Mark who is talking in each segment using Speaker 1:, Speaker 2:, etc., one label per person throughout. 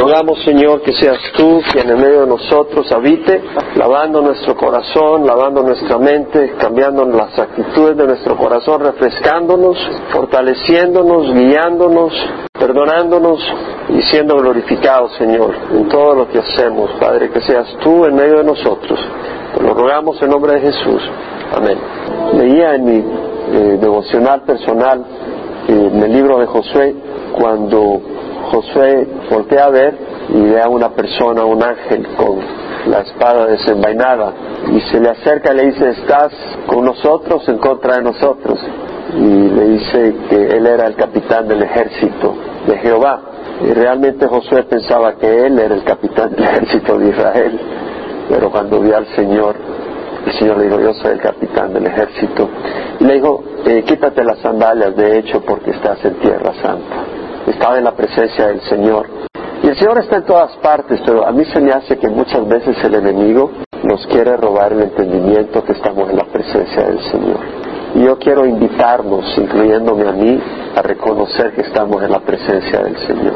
Speaker 1: Rogamos, Señor, que seas tú quien en medio de nosotros habite, lavando nuestro corazón, lavando nuestra mente, cambiando las actitudes de nuestro corazón, refrescándonos, fortaleciéndonos, guiándonos, perdonándonos y siendo glorificados, Señor, en todo lo que hacemos. Padre, que seas tú en medio de nosotros. Te lo rogamos en nombre de Jesús. Amén. Leía en mi eh, devocional personal, eh, en el libro de Josué, cuando Josué voltea a ver y ve a una persona, un ángel con la espada desenvainada y se le acerca y le dice, ¿estás con nosotros en contra de nosotros? Y le dice que él era el capitán del ejército de Jehová. Y realmente Josué pensaba que él era el capitán del ejército de Israel. Pero cuando vio al Señor, el Señor le dijo, yo soy el capitán del ejército. Y le dijo, eh, quítate las sandalias, de hecho, porque estás en tierra santa. Estaba en la presencia del Señor. Y el Señor está en todas partes, pero a mí se me hace que muchas veces el enemigo nos quiere robar el entendimiento que estamos en la presencia del Señor. Y yo quiero invitarnos, incluyéndome a mí, a reconocer que estamos en la presencia del Señor.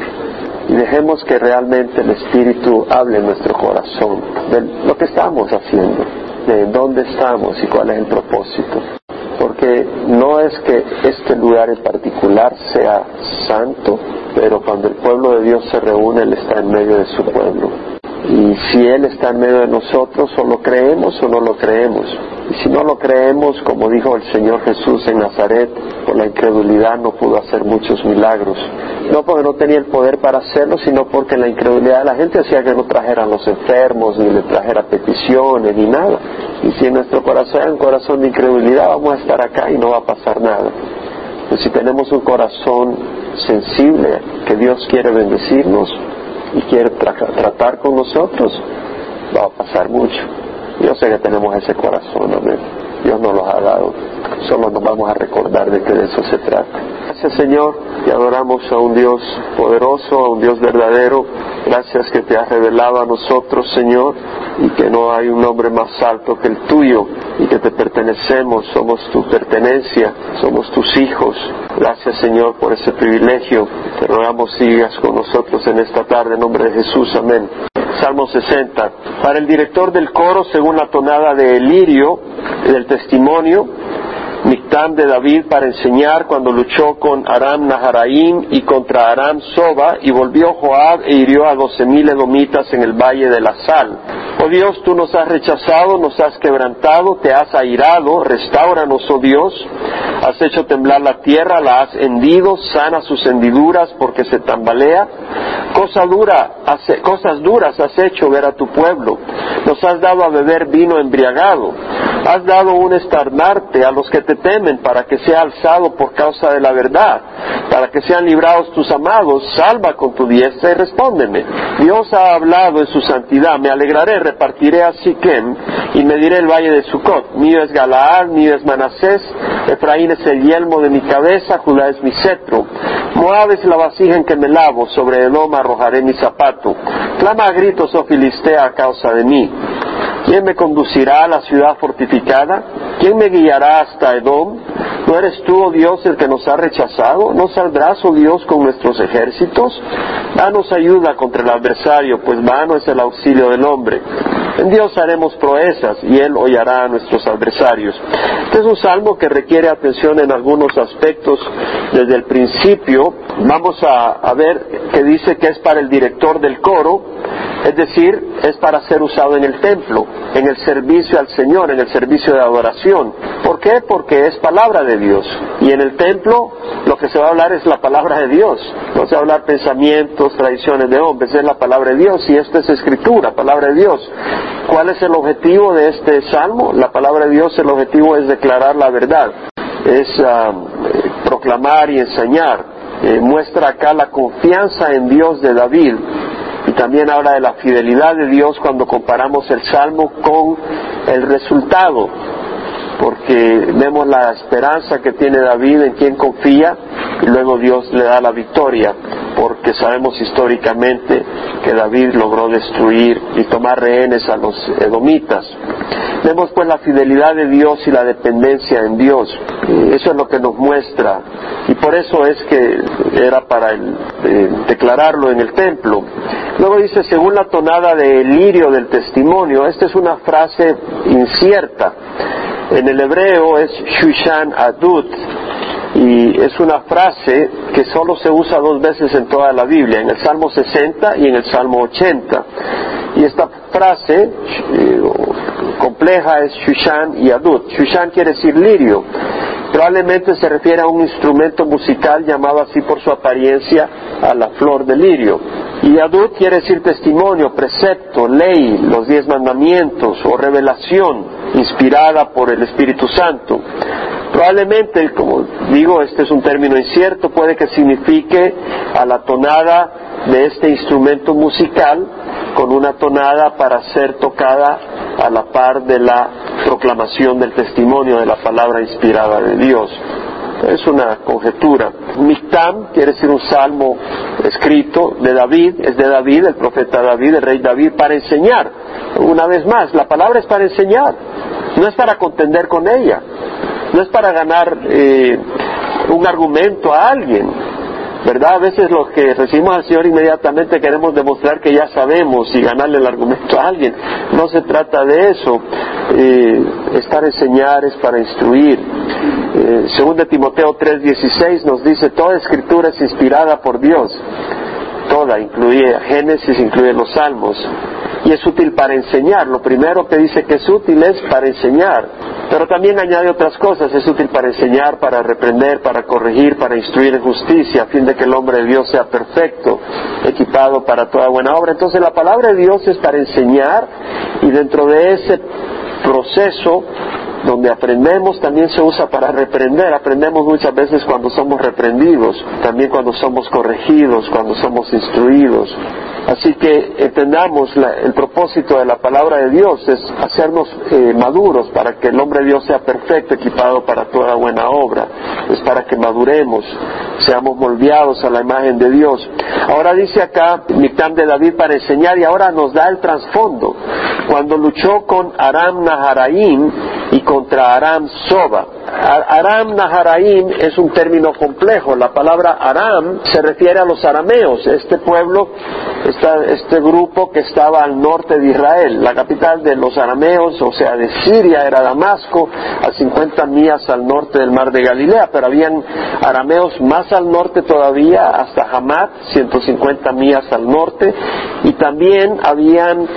Speaker 1: Y dejemos que realmente el Espíritu hable en nuestro corazón de lo que estamos haciendo, de dónde estamos y cuál es el propósito. Porque no es que este lugar en particular sea santo, pero cuando el pueblo de Dios se reúne, Él está en medio de su pueblo. Y si Él está en medio de nosotros, o lo creemos o no lo creemos. Y si no lo creemos, como dijo el Señor Jesús en Nazaret, por la incredulidad no pudo hacer muchos milagros. No porque no tenía el poder para hacerlo, sino porque la incredulidad de la gente hacía que no trajeran los enfermos, ni le trajera peticiones, ni nada. Y si en nuestro corazón hay un corazón de incredulidad, vamos a estar acá y no va a pasar nada. Pues si tenemos un corazón sensible, que Dios quiere bendecirnos, y quiere tratar con nosotros, va a pasar mucho. Yo sé que tenemos ese corazón, amén. Dios nos lo ha dado. Solo nos vamos a recordar de que de eso se trata. Gracias Señor, y adoramos a un Dios poderoso, a un Dios verdadero. Gracias que te has revelado a nosotros, Señor, y que no hay un nombre más alto que el tuyo, y que te pertenecemos, somos tu pertenencia, somos tus hijos. Gracias Señor por ese privilegio. Te rogamos sigas con nosotros en esta tarde, en nombre de Jesús, amén. Salmo 60. Para el director del coro, según la tonada de Elirio, del testimonio, Mictán de David para enseñar cuando luchó con Aram Naharaim y contra Aram Soba y volvió Joab e hirió a doce mil edomitas en el valle de la sal. Oh Dios, tú nos has rechazado, nos has quebrantado, te has airado, restauranos, oh Dios. Has hecho temblar la tierra, la has hendido, sana sus hendiduras porque se tambalea. Cosa dura, cosas duras has hecho ver a tu pueblo. Nos has dado a beber vino embriagado. Has dado un estarnarte a los que te temen para que sea alzado por causa de la verdad, para que sean librados tus amados. Salva con tu diestra y respóndeme. Dios ha hablado en su santidad. Me alegraré, repartiré a Siquem y mediré el valle de Sucot. Mío es Galaad, mío es Manasés. Efraín es el yelmo de mi cabeza, Judá es mi cetro. Moab es la vasija en que me lavo, sobre el Edom arrojaré mi zapato. Clama a gritos, oh Filistea, a causa de mí. ¿Quién me conducirá a la ciudad fortificada? ¿Quién me guiará hasta Edom? ¿No eres tú, oh Dios, el que nos ha rechazado? ¿No saldrás, oh Dios, con nuestros ejércitos? Danos ayuda contra el adversario, pues vano es el auxilio del hombre. En Dios haremos proezas y Él hollará a nuestros adversarios. Este es un salmo que requiere atención en algunos aspectos desde el principio. Vamos a, ver que dice que es para el director del coro, es decir, es para ser usado en el templo, en el servicio al Señor, en el servicio de adoración. ¿Por qué? Porque es palabra de Dios. Y en el templo lo que se va a hablar es la palabra de Dios. No se va a hablar pensamientos, tradiciones de hombres, es la palabra de Dios y esto es escritura, palabra de Dios. ¿Cuál es el objetivo de este salmo? La palabra de Dios, el objetivo es declarar la verdad, es ah, proclamar y enseñar. Eh, muestra acá la confianza en Dios de David y también habla de la fidelidad de Dios cuando comparamos el salmo con el resultado porque vemos la esperanza que tiene David en quien confía y luego Dios le da la victoria, porque sabemos históricamente que David logró destruir y tomar rehenes a los edomitas. Vemos pues la fidelidad de Dios y la dependencia en Dios. Eso es lo que nos muestra. Y por eso es que era para eh, declararlo en el templo. Luego dice, según la tonada de lirio del testimonio, esta es una frase incierta. En el hebreo es Shushan Adut, y es una frase que solo se usa dos veces en toda la Biblia, en el Salmo 60 y en el Salmo 80. Y esta frase eh, compleja es Shushan y Adut. Shushan quiere decir lirio. Probablemente se refiere a un instrumento musical llamado así por su apariencia a la flor de lirio. Y Adut quiere decir testimonio, precepto, ley, los diez mandamientos o revelación inspirada por el Espíritu Santo. Probablemente, como digo, este es un término incierto, puede que signifique a la tonada de este instrumento musical con una tonada para ser tocada a la par de la proclamación del testimonio de la palabra inspirada de Dios. Es una conjetura. Mictam quiere decir un salmo escrito de David, es de David, el profeta David, el rey David, para enseñar. Una vez más, la palabra es para enseñar, no es para contender con ella, no es para ganar eh, un argumento a alguien, ¿verdad? A veces los que recibimos al Señor inmediatamente queremos demostrar que ya sabemos y ganarle el argumento a alguien. No se trata de eso. Eh, estar enseñar es para instruir. Eh, según de Timoteo 3:16 nos dice, toda escritura es inspirada por Dios. Toda, incluye Génesis, incluye los Salmos y es útil para enseñar. Lo primero que dice que es útil es para enseñar, pero también añade otras cosas. Es útil para enseñar, para reprender, para corregir, para instruir en justicia, a fin de que el hombre de Dios sea perfecto, equipado para toda buena obra. Entonces la palabra de Dios es para enseñar y dentro de ese proceso donde aprendemos también se usa para reprender. Aprendemos muchas veces cuando somos reprendidos, también cuando somos corregidos, cuando somos instruidos. Así que entendamos el propósito de la palabra de Dios es hacernos eh, maduros para que el hombre de Dios sea perfecto, equipado para toda buena obra. Es para que maduremos, seamos moldeados a la imagen de Dios. Ahora dice acá Mictán de David para enseñar y ahora nos da el trasfondo. Cuando luchó con Aram Naharaim y contra Aram Soba. Aram Naharaim es un término complejo. La palabra Aram se refiere a los arameos, este pueblo, este grupo que estaba al norte de Israel. La capital de los arameos, o sea, de Siria, era Damasco, a 50 millas al norte del mar de Galilea, pero habían arameos más al norte todavía, hasta Hamat, 150 millas al norte, y también habían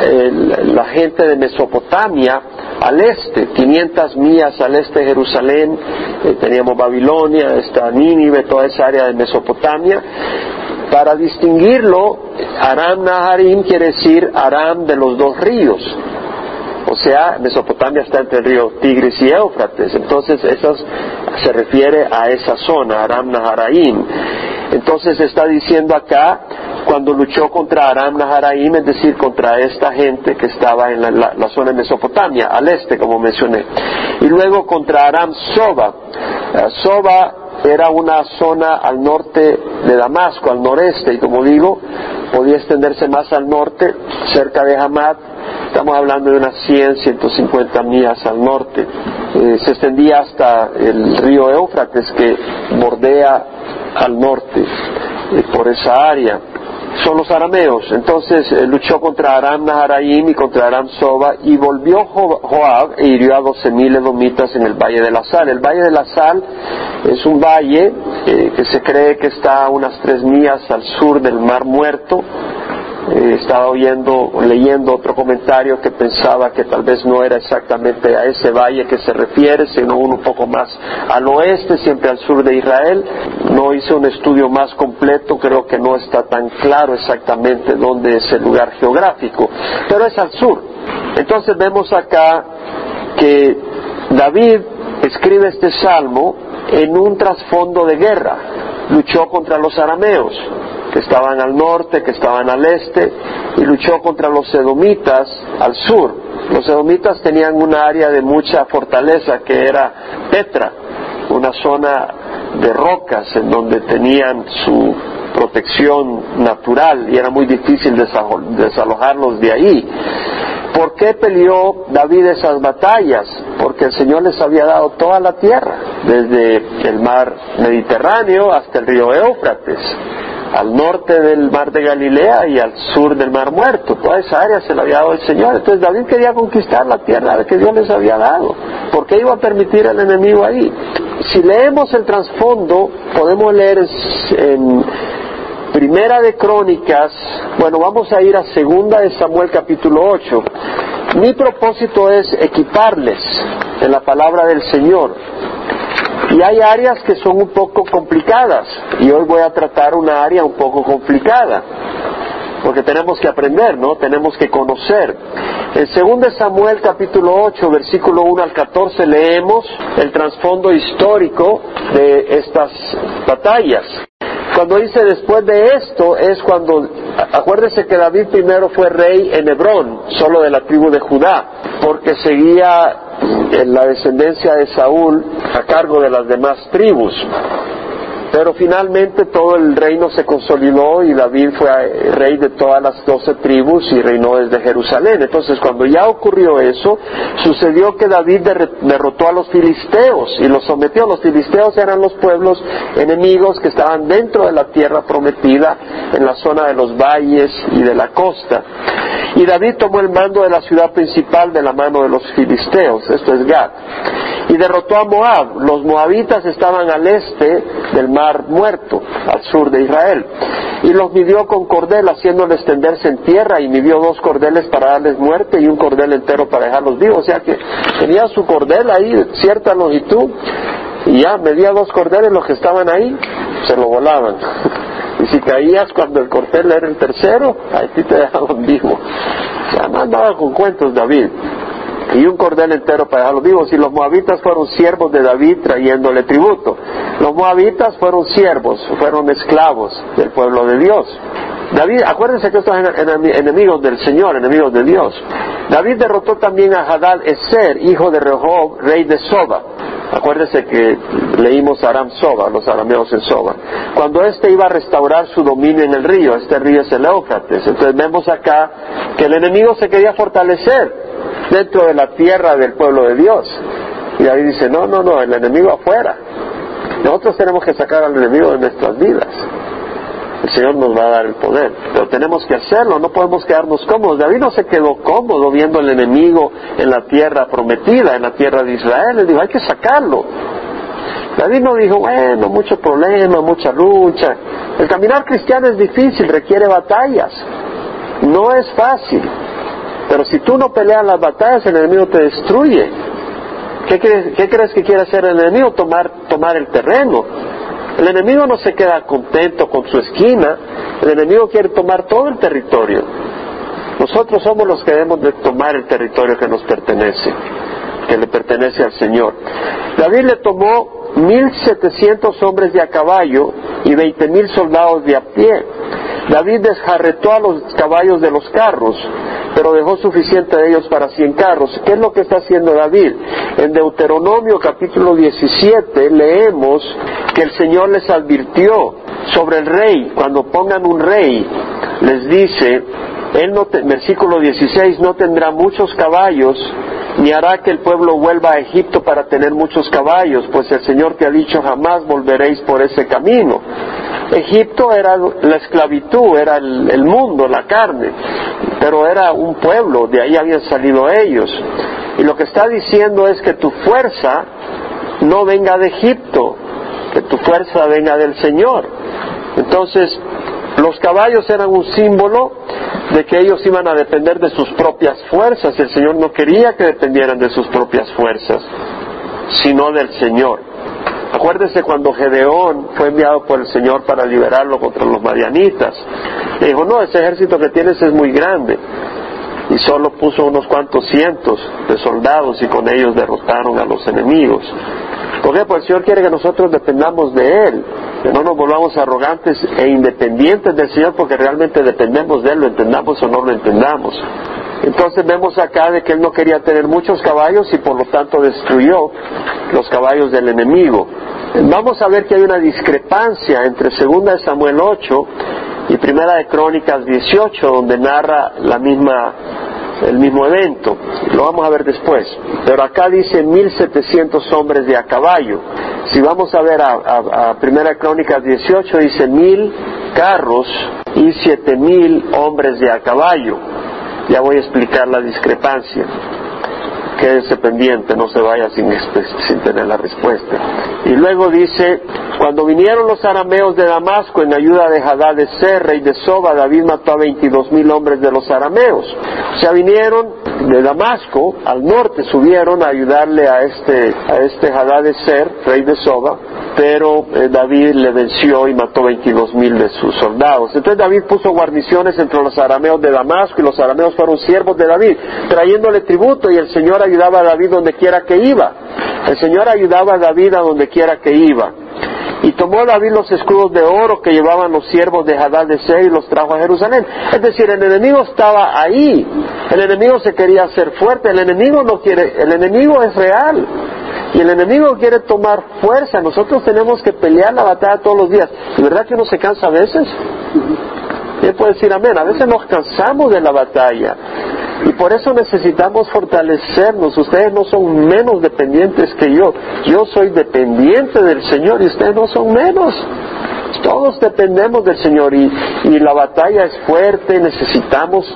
Speaker 1: eh, la gente de Mesopotamia al este, 500 millas al este de Jerusalén, eh, teníamos Babilonia, está Nínive, toda esa área de Mesopotamia. Para distinguirlo, Aram Naharim quiere decir Aram de los dos ríos. O sea, Mesopotamia está entre el río Tigris y Éufrates. Entonces, eso se refiere a esa zona, Aram Naharaim. Entonces está diciendo acá, cuando luchó contra Aram Naharaim, es decir, contra esta gente que estaba en la, zona de Mesopotamia, al este, como mencioné. Y luego contra Aram Soba. Eh, Soba era una zona al norte de Damasco, al noreste, y como digo, podía extenderse más al norte, cerca de Hamad, estamos hablando de unas 100, 150 millas al norte. Eh, se extendía hasta el río Éufrates que bordea al norte eh, por esa área. Son los arameos. Entonces eh, luchó contra Aram Naharaim y contra Aram Soba y volvió Joab e hirió a doce mil edomitas en el Valle de la Sal. El Valle de la Sal es un valle eh, que se cree que está a unas tres millas al sur del Mar Muerto eh, estaba oyendo, leyendo otro comentario que pensaba que tal vez no era exactamente a ese valle que se refiere, sino uno un poco más al oeste, siempre al sur de Israel. No hice un estudio más completo, creo que no está tan claro exactamente dónde es el lugar geográfico, pero es al sur. Entonces vemos acá que David escribe este salmo en un trasfondo de guerra. Luchó contra los arameos que estaban al norte, que estaban al este, y luchó contra los edomitas al sur. Los edomitas tenían un área de mucha fortaleza que era Petra, una zona de rocas en donde tenían su protección natural y era muy difícil desalojarlos de ahí. ¿Por qué peleó David esas batallas? Porque el Señor les había dado toda la tierra, desde el mar Mediterráneo hasta el río Éufrates al norte del mar de Galilea y al sur del mar muerto. Toda esa área se la había dado el Señor. Entonces David quería conquistar la tierra que Dios les había dado. ¿Por qué iba a permitir al enemigo ahí? Si leemos el trasfondo, podemos leer en Primera de Crónicas, bueno, vamos a ir a Segunda de Samuel capítulo 8. Mi propósito es equiparles en la palabra del Señor. Y hay áreas que son un poco complicadas y hoy voy a tratar una área un poco complicada porque tenemos que aprender, ¿no? Tenemos que conocer. En 2 Samuel capítulo 8, versículo 1 al 14 leemos el trasfondo histórico de estas batallas. Cuando dice después de esto es cuando, acuérdese que David primero fue rey en Hebrón, solo de la tribu de Judá, porque seguía en la descendencia de Saúl a cargo de las demás tribus. Pero finalmente todo el reino se consolidó y David fue rey de todas las doce tribus y reinó desde Jerusalén. Entonces cuando ya ocurrió eso, sucedió que David derrotó a los filisteos y los sometió. Los filisteos eran los pueblos enemigos que estaban dentro de la tierra prometida, en la zona de los valles y de la costa. Y David tomó el mando de la ciudad principal de la mano de los filisteos, esto es Gad, y derrotó a Moab. Los moabitas estaban al este del mar muerto, al sur de Israel. Y los midió con cordel, haciéndoles extenderse en tierra, y midió dos cordeles para darles muerte y un cordel entero para dejarlos vivos. O sea que tenía su cordel ahí, cierta longitud, y ya medía dos cordeles, los que estaban ahí se lo volaban. Y si caías cuando el cordel era el tercero, ahí te dejaban vivo. Ya andaba con cuentos David y un cordel entero para dejarlos vivos. Y los moabitas fueron siervos de David trayéndole tributo. Los moabitas fueron siervos, fueron esclavos del pueblo de Dios. David, acuérdense que estos enemigos del Señor, enemigos de Dios. David derrotó también a Hadad Eser, hijo de Rehob, rey de Soba. Acuérdense que leímos Aram Soba, los arameos en Soba. Cuando éste iba a restaurar su dominio en el río, este río es el Éufrates. Entonces vemos acá que el enemigo se quería fortalecer dentro de la tierra del pueblo de Dios. Y David dice, no, no, no, el enemigo afuera. Nosotros tenemos que sacar al enemigo de nuestras vidas. El Señor nos va a dar el poder, pero tenemos que hacerlo, no podemos quedarnos cómodos. David no se quedó cómodo viendo al enemigo en la tierra prometida, en la tierra de Israel. Él dijo, hay que sacarlo. David no dijo, bueno, mucho problema, mucha lucha. El caminar cristiano es difícil, requiere batallas. No es fácil. Pero si tú no peleas las batallas, el enemigo te destruye. ¿Qué crees, que quiere hacer el enemigo? Tomar, el terreno. El enemigo no se queda contento con su esquina, el enemigo quiere tomar todo el territorio. Nosotros somos los que debemos de tomar el territorio que nos pertenece, que le pertenece al Señor. David le tomó mil setecientos hombres de a caballo y veinte mil soldados de a pie. David desjarretó a los caballos de los carros pero dejó suficiente de ellos para cien carros. ¿Qué es lo que está haciendo David? En Deuteronomio capítulo 17 leemos que el Señor les advirtió sobre el rey, cuando pongan un rey, les dice, él no versículo 16, no tendrá muchos caballos, ni hará que el pueblo vuelva a Egipto para tener muchos caballos, pues el Señor te ha dicho jamás volveréis por ese camino. Egipto era la esclavitud, era el, mundo, la carne, pero era un pueblo, de ahí habían salido ellos. Y lo que está diciendo es que tu fuerza no venga de Egipto, que tu fuerza venga del Señor. Entonces, los caballos eran un símbolo de que ellos iban a depender de sus propias fuerzas. El Señor no quería que dependieran de sus propias fuerzas, sino del Señor. Acuérdese cuando Gedeón fue enviado por el Señor para liberarlo contra los marianitas. Le dijo, no, ese ejército que tienes es muy grande. Y solo puso unos cuantos cientos de soldados y con ellos derrotaron a los enemigos. ¿Por qué? Porque el Señor quiere que nosotros dependamos de Él, que no nos volvamos arrogantes e independientes del Señor porque realmente dependemos de Él, lo entendamos o no lo entendamos. Entonces vemos acá de que él no quería tener muchos caballos y por lo tanto destruyó los caballos del enemigo. Vamos a ver que hay una discrepancia entre 2 Samuel 8 y Primera de Crónicas 18 donde narra la misma el mismo evento. Lo vamos a ver después. Pero acá dice 1700 hombres de a caballo. Si vamos a ver a, Primera Crónicas 18 dice mil carros y siete mil hombres de a caballo. Ya voy a explicar la discrepancia quédese pendiente, no se vaya sin, sin tener la respuesta. Y luego dice, cuando vinieron los arameos de Damasco en ayuda de Hadad de Ser, rey de Soba, David mató a veintidós mil hombres de los arameos. O sea, vinieron de Damasco al norte, subieron a ayudarle a este, a este Hadad de Ser, rey de Soba, pero eh, David le venció y mató veintidós mil de sus soldados. Entonces David puso guarniciones entre los arameos de Damasco y los arameos fueron siervos de David, trayéndole tributo y el Señor ayudaba a David donde quiera que iba. El Señor ayudaba a David a donde quiera que iba. Y tomó David los escudos de oro que llevaban los siervos de Hadad de Sey y los trajo a Jerusalén. Es decir, el enemigo estaba ahí. El enemigo se quería hacer fuerte. El enemigo no quiere, el enemigo es real. Y el enemigo quiere tomar fuerza. Nosotros tenemos que pelear la batalla todos los días. ¿Y verdad que uno se cansa a veces? ¿Quién puede decir amén? A veces nos cansamos de la batalla. Y por eso necesitamos fortalecernos. Ustedes no son menos dependientes que yo. Yo soy dependiente del Señor y ustedes no son menos. Todos dependemos del Señor y, la batalla es fuerte, necesitamos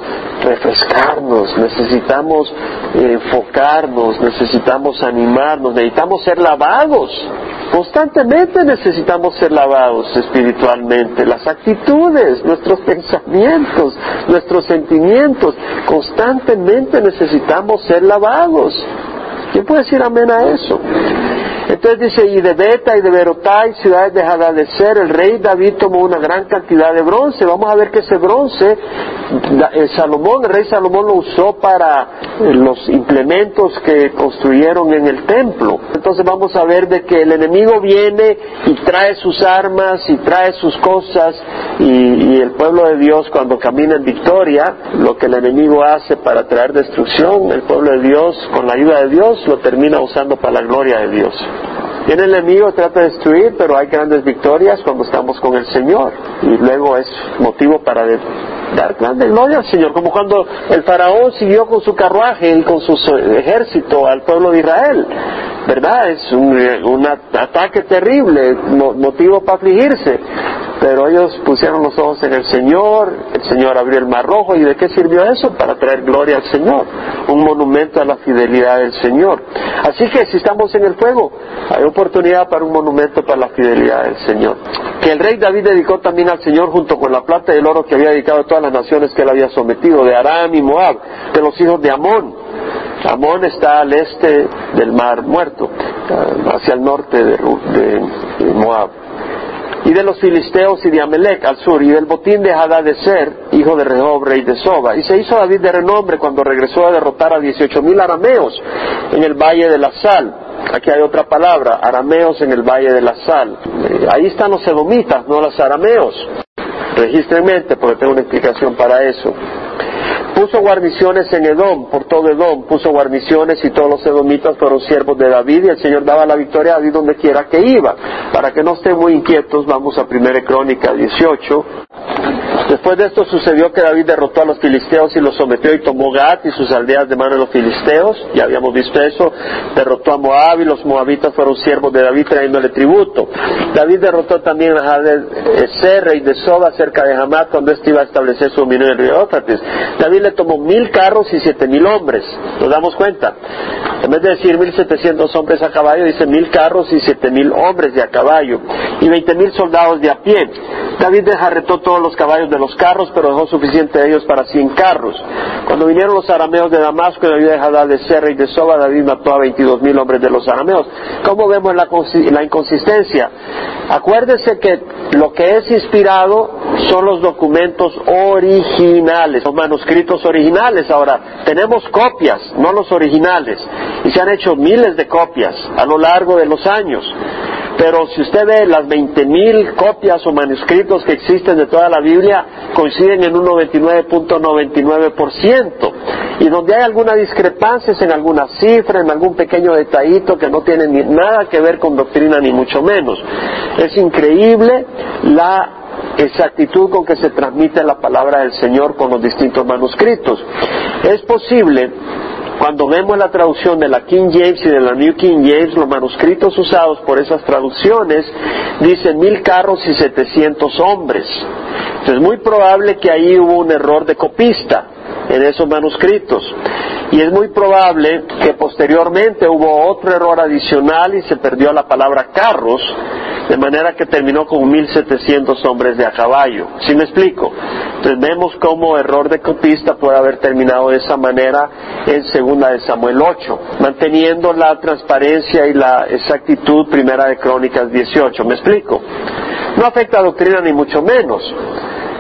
Speaker 1: refrescarnos, necesitamos enfocarnos, necesitamos animarnos, necesitamos ser lavados. Constantemente necesitamos ser lavados espiritualmente. Las actitudes, nuestros pensamientos, nuestros sentimientos, constantemente necesitamos ser lavados. ¿Quién puede decir amén a eso? Entonces dice, y de Beta y de Berotai, ciudades de ser, el rey David tomó una gran cantidad de bronce. Vamos a ver que ese bronce, el Salomón, el rey Salomón lo usó para eh, los implementos que construyeron en el templo. Entonces vamos a ver de que el enemigo viene y trae sus armas y trae sus cosas y, y el pueblo de Dios cuando camina en victoria, lo que el enemigo hace para traer destrucción, el pueblo de Dios con la ayuda de Dios lo termina usando para la gloria de Dios. Viene el enemigo, trata de destruir, pero hay grandes victorias cuando estamos con el Señor. Y luego es motivo para dar grande gloria al Señor, como cuando el faraón siguió con su carruaje y con su ejército al pueblo de Israel. ¿Verdad? Es un, un ataque terrible, motivo para afligirse. Pero ellos pusieron los ojos en el Señor, el Señor abrió el mar rojo y ¿de qué sirvió eso? Para traer gloria al Señor, un monumento a la fidelidad del Señor. Así que si estamos en el fuego, hay oportunidad para un monumento para la fidelidad del Señor. Que el rey David dedicó también al Señor junto con la plata y el oro que había dedicado a las naciones que él había sometido, de Aram y Moab, de los hijos de Amón. Amón está al este del mar muerto, hacia el norte de, Moab y de los filisteos y de Amelec al sur, y del botín de Hadad de Ser, hijo de Rehob, rey de Soba. Y se hizo David de renombre cuando regresó a derrotar a dieciocho mil arameos en el valle de la Sal. Aquí hay otra palabra, arameos en el valle de la Sal. Eh, ahí están los edomitas, no los arameos. Registren mente porque tengo una explicación para eso puso guarniciones en Edom, por todo Edom, puso guarniciones y todos los edomitas fueron siervos de David y el Señor daba la victoria a David donde quiera que iba. Para que no estén muy inquietos, vamos a 1 Crónica 18. Después de esto sucedió que David derrotó a los filisteos y los sometió y tomó Gat y sus aldeas de mano de los filisteos, ya habíamos visto eso, derrotó a Moab y los moabitas fueron siervos de David trayéndole tributo. David derrotó también a Eser, rey de Soba, cerca de Hamat, cuando éste iba a establecer su dominio en el río Éufrates. David le tomó mil carros y siete mil hombres, ¿nos damos cuenta? En vez de decir mil setecientos hombres a caballo, dice mil carros y siete mil hombres de a caballo, y veinte mil soldados de a pie. David desarretó todos los caballos de los carros, pero dejó suficiente de ellos para cien carros. Cuando vinieron los arameos de Damasco en la vida de Hadad de Serra y de Soba, David mató a veintidós mil hombres de los arameos. ¿Cómo vemos la, la inconsistencia? Acuérdese que lo que es inspirado son los documentos originales, los manuscritos originales. Ahora, tenemos copias, no los originales, y se han hecho miles de copias a lo largo de los años. Pero si usted ve las 20.000 copias o manuscritos que existen de toda la Biblia, coinciden en un 99.99%. Y donde hay alguna discrepancia es en alguna cifra, en algún pequeño detallito que no tiene nada que ver con doctrina ni mucho menos. Es increíble la exactitud con que se transmite la palabra del Señor con los distintos manuscritos. Es posible cuando vemos la traducción de la King James y de la New King James, los manuscritos usados por esas traducciones dicen mil carros y setecientos hombres. Entonces es muy probable que ahí hubo un error de copista en esos manuscritos. Y es muy probable que posteriormente hubo otro error adicional y se perdió la palabra carros, de manera que terminó con 1700 hombres de a caballo. ¿Sí me explico? Entonces vemos cómo error de copista puede haber terminado de esa manera en segunda de Samuel 8, manteniendo la transparencia y la exactitud primera de Crónicas 18. ¿Me explico? No afecta a doctrina ni mucho menos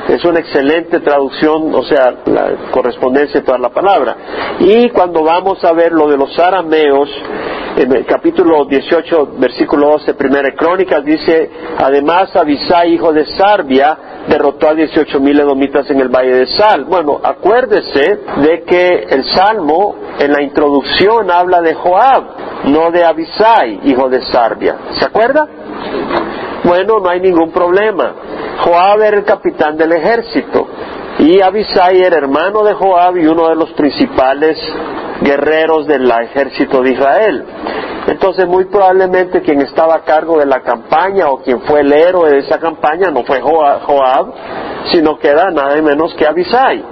Speaker 1: es una excelente traducción, o sea, la correspondencia de toda la palabra. Y cuando vamos a ver lo de los arameos, en el capítulo 18, versículo 12, primera crónicas, dice, además Abisai, hijo de Sarbia, derrotó a 18 mil edomitas en el valle de Sal. Bueno, acuérdese de que el Salmo en la introducción habla de Joab, no de Abisai, hijo de Sarbia. ¿Se acuerda? Bueno, no hay ningún problema. Joab era el capitán del ejército y Abisai era hermano de Joab y uno de los principales guerreros del ejército de Israel. Entonces muy probablemente quien estaba a cargo de la campaña o quien fue el héroe de esa campaña no fue Joab, sino que era nada menos que Abisai.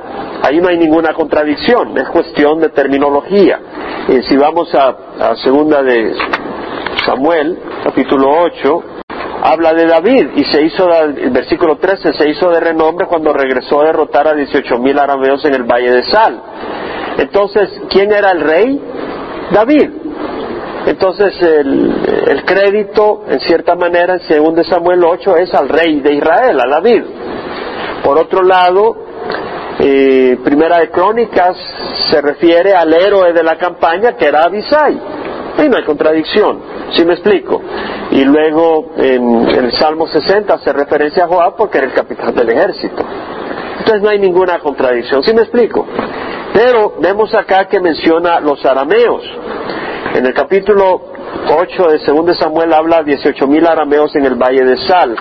Speaker 1: Ahí no hay ninguna contradicción, es cuestión de terminología. Y si vamos a, a segunda de Samuel, capítulo 8, habla de David y se hizo, el versículo 13, se hizo de renombre cuando regresó a derrotar a 18 mil arameos en el valle de Sal. Entonces, ¿quién era el rey? David. Entonces, el, crédito, en cierta manera, en 2 Samuel 8, es al rey de Israel, a David. Por otro lado, eh, Primera de Crónicas se refiere al héroe de la campaña, que era Abisai. No hay contradicción, ¿sí me explico? Y luego en, el Salmo 60 hace referencia a Joab porque era el capitán del ejército. Entonces no hay ninguna contradicción, ¿sí me explico? Pero vemos acá que menciona los arameos. En el capítulo 8 de 2 Samuel habla de 18 mil arameos en el valle de Sal,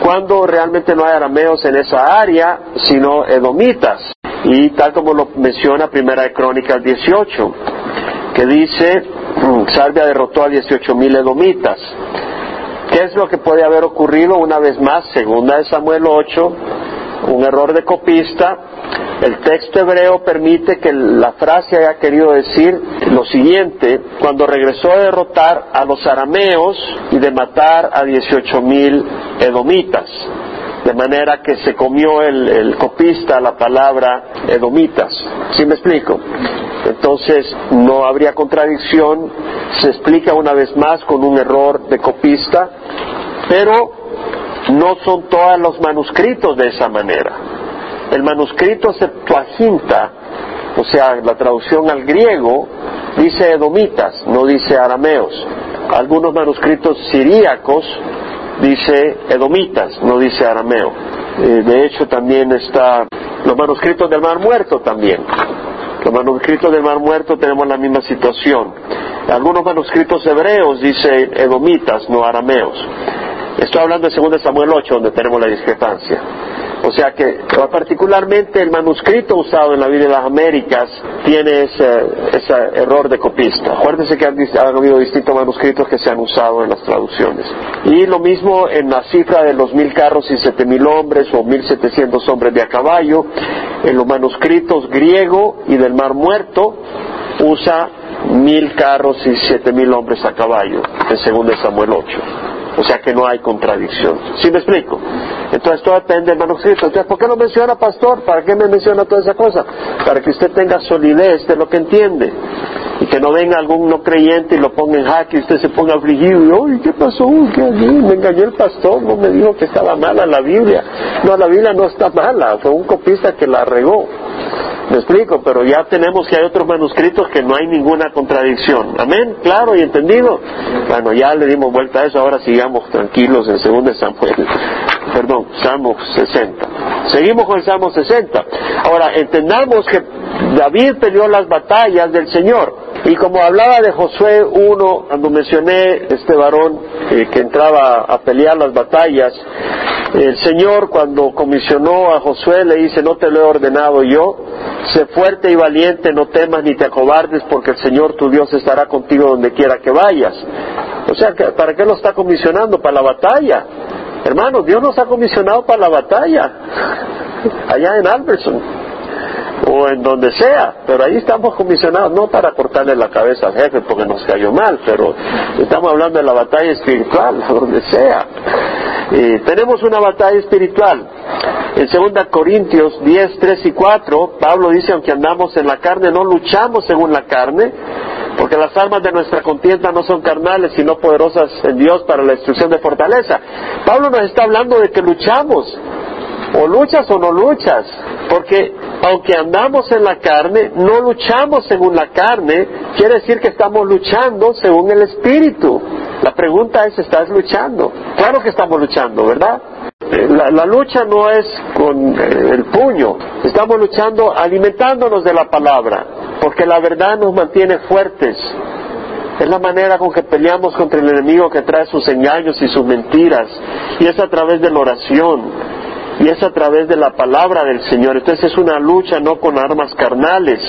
Speaker 1: cuando realmente no hay arameos en esa área, sino edomitas. Y tal como lo menciona Primera de Crónicas 18, que dice, Salvia derrotó a 18 mil edomitas. ¿Qué es lo que puede haber ocurrido una vez más? Segunda de Samuel 8, un error de copista. El texto hebreo permite que la frase haya querido decir lo siguiente, cuando regresó a derrotar a los arameos y de matar a 18 mil edomitas de manera que se comió el, copista la palabra edomitas. ¿Sí me explico? Entonces no habría contradicción, se explica una vez más con un error de copista, pero no son todos los manuscritos de esa manera. El manuscrito Septuaginta, o sea, la traducción al griego, dice edomitas, no dice arameos. Algunos manuscritos siríacos dice edomitas, no dice arameo. Eh, de hecho, también está los manuscritos del Mar Muerto también. Los manuscritos del Mar Muerto tenemos la misma situación. Algunos manuscritos hebreos dice edomitas, no arameos. Estoy hablando de 2 Samuel 8, donde tenemos la discrepancia. O sea que particularmente el manuscrito usado en la vida de las Américas tiene ese, error de copista. Acuérdense que han, habido distintos manuscritos que se han usado en las traducciones. Y lo mismo en la cifra de los mil carros y siete mil hombres o mil setecientos hombres de a caballo. En los manuscritos griego y del Mar Muerto usa mil carros y siete mil hombres a caballo, en 2 Samuel 8. O sea que no hay contradicción. ¿Sí me explico? Entonces todo depende del manuscrito. Entonces, ¿por qué no menciona pastor? ¿Para qué me menciona toda esa cosa? Para que usted tenga solidez de lo que entiende. Y que no venga algún no creyente y lo ponga en jaque y usted se ponga afligido y, ¡ay, qué pasó! ¿Qué Me engañó el pastor, no me dijo que estaba mala la Biblia. No, la Biblia no está mala, fue un copista que la regó. Me explico, pero ya tenemos que hay otros manuscritos que no hay ninguna contradicción. Amén, claro y entendido. Bueno, ya le dimos vuelta a eso, ahora sigamos tranquilos en 2 Samuel. Perdón, Salmo 60. Seguimos con el Salmo 60. Ahora, entendamos que David peleó las batallas del Señor. Y como hablaba de Josué 1, cuando mencioné este varón eh, que entraba a pelear las batallas, el Señor cuando comisionó a Josué le dice, no te lo he ordenado yo, sé fuerte y valiente, no temas ni te acobardes, porque el Señor tu Dios estará contigo donde quiera que vayas. O sea, ¿para qué lo está comisionando? Para la batalla. Hermanos, Dios nos ha comisionado para la batalla, allá en Alberson, o en donde sea, pero ahí estamos comisionados, no para cortarle la cabeza al jefe porque nos cayó mal, pero estamos hablando de la batalla espiritual, donde sea. Y tenemos una batalla espiritual. En 2 Corintios 10, 3 y 4, Pablo dice, aunque andamos en la carne, no luchamos según la carne, porque las armas de nuestra contienda no son carnales, sino poderosas en Dios para la destrucción de fortaleza. Pablo nos está hablando de que luchamos, o luchas o no luchas, porque aunque andamos en la carne, no luchamos según la carne, quiere decir que estamos luchando según el Espíritu. La pregunta es, ¿estás luchando? Claro que estamos luchando, ¿verdad? Eh, la, lucha no es con eh, el puño, estamos luchando alimentándonos de la palabra, porque la verdad nos mantiene fuertes. Es la manera con que peleamos contra el enemigo que trae sus engaños y sus mentiras, y es a través de la oración, y es a través de la palabra del Señor. Entonces es una lucha no con armas carnales,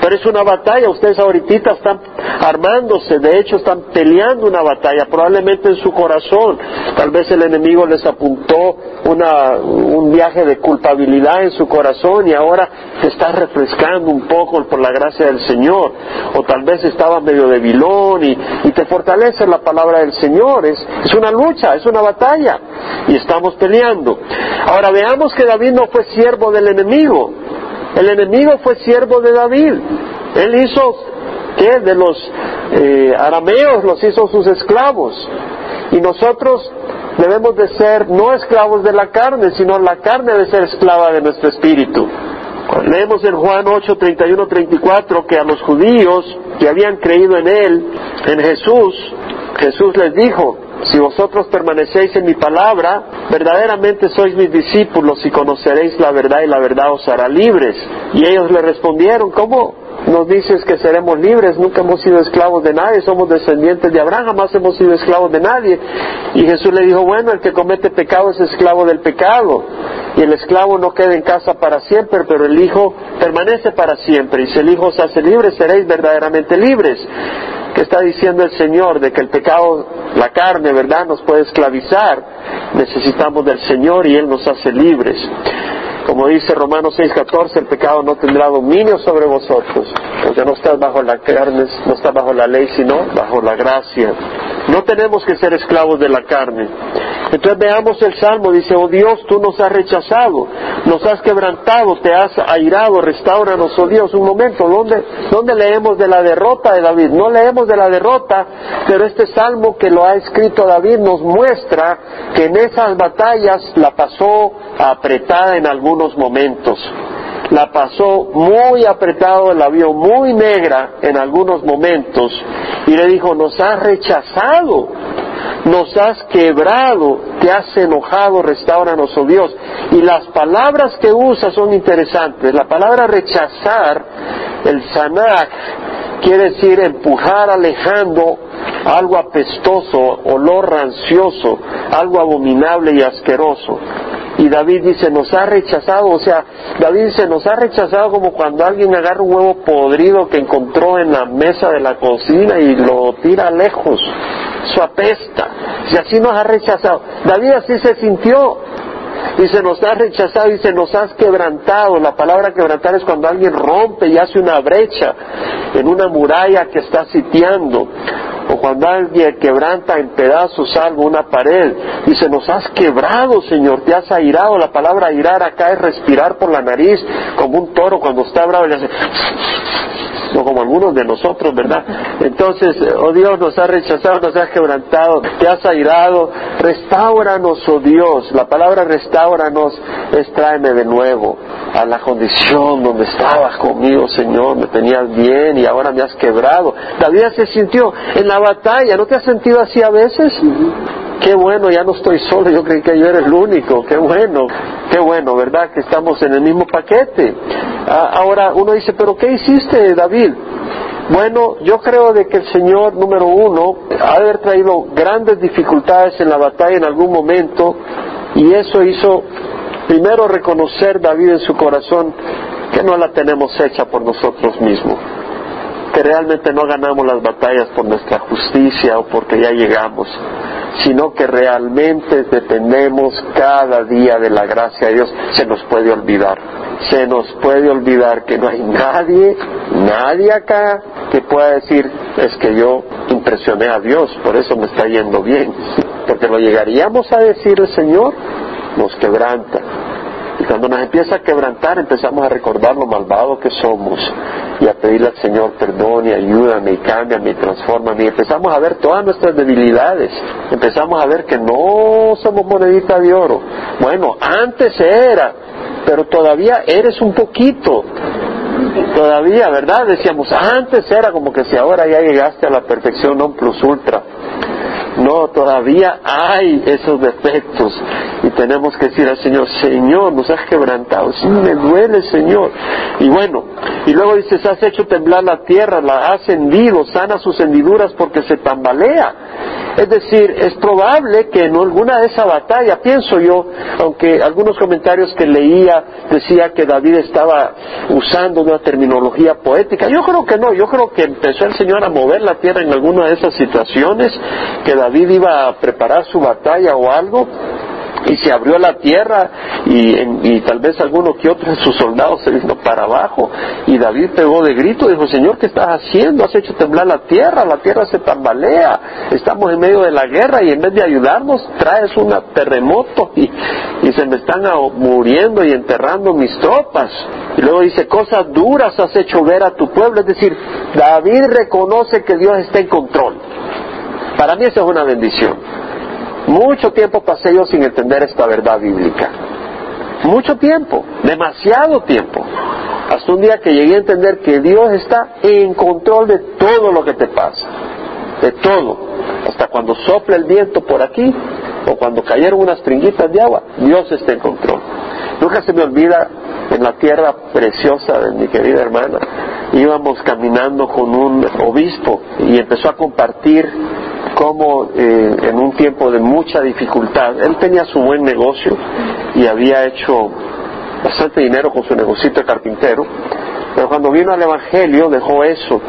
Speaker 1: pero es una batalla, ustedes ahorita están armándose, de hecho están peleando una batalla, probablemente en su corazón. Tal vez el enemigo les apuntó una, un viaje de culpabilidad en su corazón y ahora se está refrescando un poco por la gracia del Señor. O tal vez estaba medio debilón y, y te fortalece la palabra del Señor. Es, es una lucha, es una batalla y estamos peleando. Ahora veamos que David no fue siervo del enemigo. El enemigo fue siervo de David. Él hizo, ¿qué? De los eh, arameos los hizo sus esclavos. Y nosotros debemos de ser no esclavos de la carne, sino la carne debe ser esclava de nuestro espíritu. Leemos en Juan 8, 31, 34 que a los judíos que habían creído en Él, en Jesús, Jesús les dijo, si vosotros permanecéis en mi palabra, verdaderamente sois mis discípulos y conoceréis la verdad y la verdad os hará libres. Y ellos le respondieron, ¿cómo nos dices que seremos libres? Nunca hemos sido esclavos de nadie, somos descendientes de Abraham, jamás hemos sido esclavos de nadie. Y Jesús le dijo, bueno, el que comete pecado es esclavo del pecado. Y el esclavo no queda en casa para siempre, pero el Hijo permanece para siempre. Y si el Hijo os hace libre, seréis verdaderamente libres. ¿Qué está diciendo el Señor? De que el pecado, la carne, ¿verdad?, nos puede esclavizar. Necesitamos del Señor y Él nos hace libres. Como dice Romanos 6:14, el pecado no tendrá dominio sobre vosotros, porque no estás bajo la carne, no estás bajo la ley, sino bajo la gracia. No tenemos que ser esclavos de la carne. Entonces veamos el Salmo, dice, oh Dios, tú nos has rechazado, nos has quebrantado, te has airado, restauranos, oh Dios. Un momento, ¿dónde, ¿dónde leemos de la derrota de David? No leemos de la derrota, pero este Salmo que lo ha escrito David nos muestra que en esas batallas la pasó apretada en algunos momentos. La pasó muy apretado, la vio muy negra en algunos momentos y le dijo, nos has rechazado, nos has quebrado, te has enojado, restauranos, oh Dios. Y las palabras que usa son interesantes. La palabra rechazar, el sanak, quiere decir empujar alejando algo apestoso, olor rancioso, algo abominable y asqueroso. Y David dice, nos ha rechazado, o sea, David dice, nos ha rechazado como cuando alguien agarra un huevo podrido que encontró en la mesa de la cocina y lo tira lejos, su apesta. Y así nos ha rechazado. David así se sintió. Dice, nos has rechazado, dice, nos has quebrantado. La palabra quebrantar es cuando alguien rompe y hace una brecha en una muralla que está sitiando o cuando alguien quebranta en pedazos algo, una pared, dice, nos has quebrado, Señor, te has airado. La palabra airar acá es respirar por la nariz, como un toro cuando está bravo y hace, no como algunos de nosotros, ¿verdad? Entonces, oh Dios, nos has rechazado, nos has quebrantado, te has airado, restauranos, oh Dios. La palabra restauranos es tráeme de nuevo a la condición donde estabas conmigo, Señor, me tenías bien y ahora me has quebrado. David se sintió en la batalla, ¿no te has sentido así a veces? Qué bueno, ya no estoy solo, yo creí que yo era el único, qué bueno, qué bueno, ¿verdad? Que estamos en el mismo paquete. Ah, ahora uno dice, pero ¿qué hiciste, David? Bueno, yo creo de que el Señor, número uno, ha haber traído grandes dificultades en la batalla en algún momento y eso hizo primero reconocer David en su corazón que no la tenemos hecha por nosotros mismos que realmente no ganamos las batallas por nuestra justicia o porque ya llegamos, sino que realmente dependemos cada día de la gracia de Dios, se nos puede olvidar. Se nos puede olvidar que no hay nadie, nadie acá que pueda decir, es que yo impresioné a Dios, por eso me está yendo bien. Porque lo llegaríamos a decir el Señor, nos quebranta. Y cuando nos empieza a quebrantar, empezamos a recordar lo malvado que somos y a pedirle al Señor perdón y ayúdame y cámbiame y transfórmame. Y empezamos a ver todas nuestras debilidades. Empezamos a ver que no somos monedita de oro. Bueno, antes era, pero todavía eres un poquito. Todavía, ¿verdad? Decíamos, antes era como que si ahora ya llegaste a la perfección non plus ultra. No, todavía hay esos defectos y tenemos que decir al Señor, Señor, nos has quebrantado, sí me duele, Señor. Y bueno, y luego dices, has hecho temblar la tierra, la has hendido, sana sus hendiduras porque se tambalea. Es decir, es probable que en alguna de esa batalla, pienso yo, aunque algunos comentarios que leía decía que David estaba usando una terminología poética, yo creo que no, yo creo que empezó el Señor a mover la tierra en alguna de esas situaciones, que David iba a preparar su batalla o algo, y se abrió la tierra y, tal vez alguno que otro de sus soldados se vino para abajo y David pegó de grito, dijo, Señor, ¿qué estás haciendo? Has hecho temblar la tierra, la tierra se tambalea, estamos en medio de la guerra y en vez de ayudarnos traes un terremoto y, y se me están muriendo y enterrando mis tropas. Y luego dice, cosas duras has hecho ver a tu pueblo, es decir, David reconoce que Dios está en control. Para mí eso es una bendición. Mucho tiempo pasé yo sin entender esta verdad bíblica. Mucho tiempo, demasiado tiempo. Hasta un día que llegué a entender que Dios está en control de todo lo que te pasa. De todo. Hasta cuando sopla el viento por aquí o cuando cayeron unas tringuitas de agua, Dios está en control. Nunca se me olvida en la tierra preciosa de mi querida hermana, íbamos caminando con un obispo y empezó a compartir cómo eh, en un tiempo de mucha dificultad, él tenía su buen negocio y había hecho bastante dinero con su negocito de carpintero, pero cuando vino al Evangelio dejó eso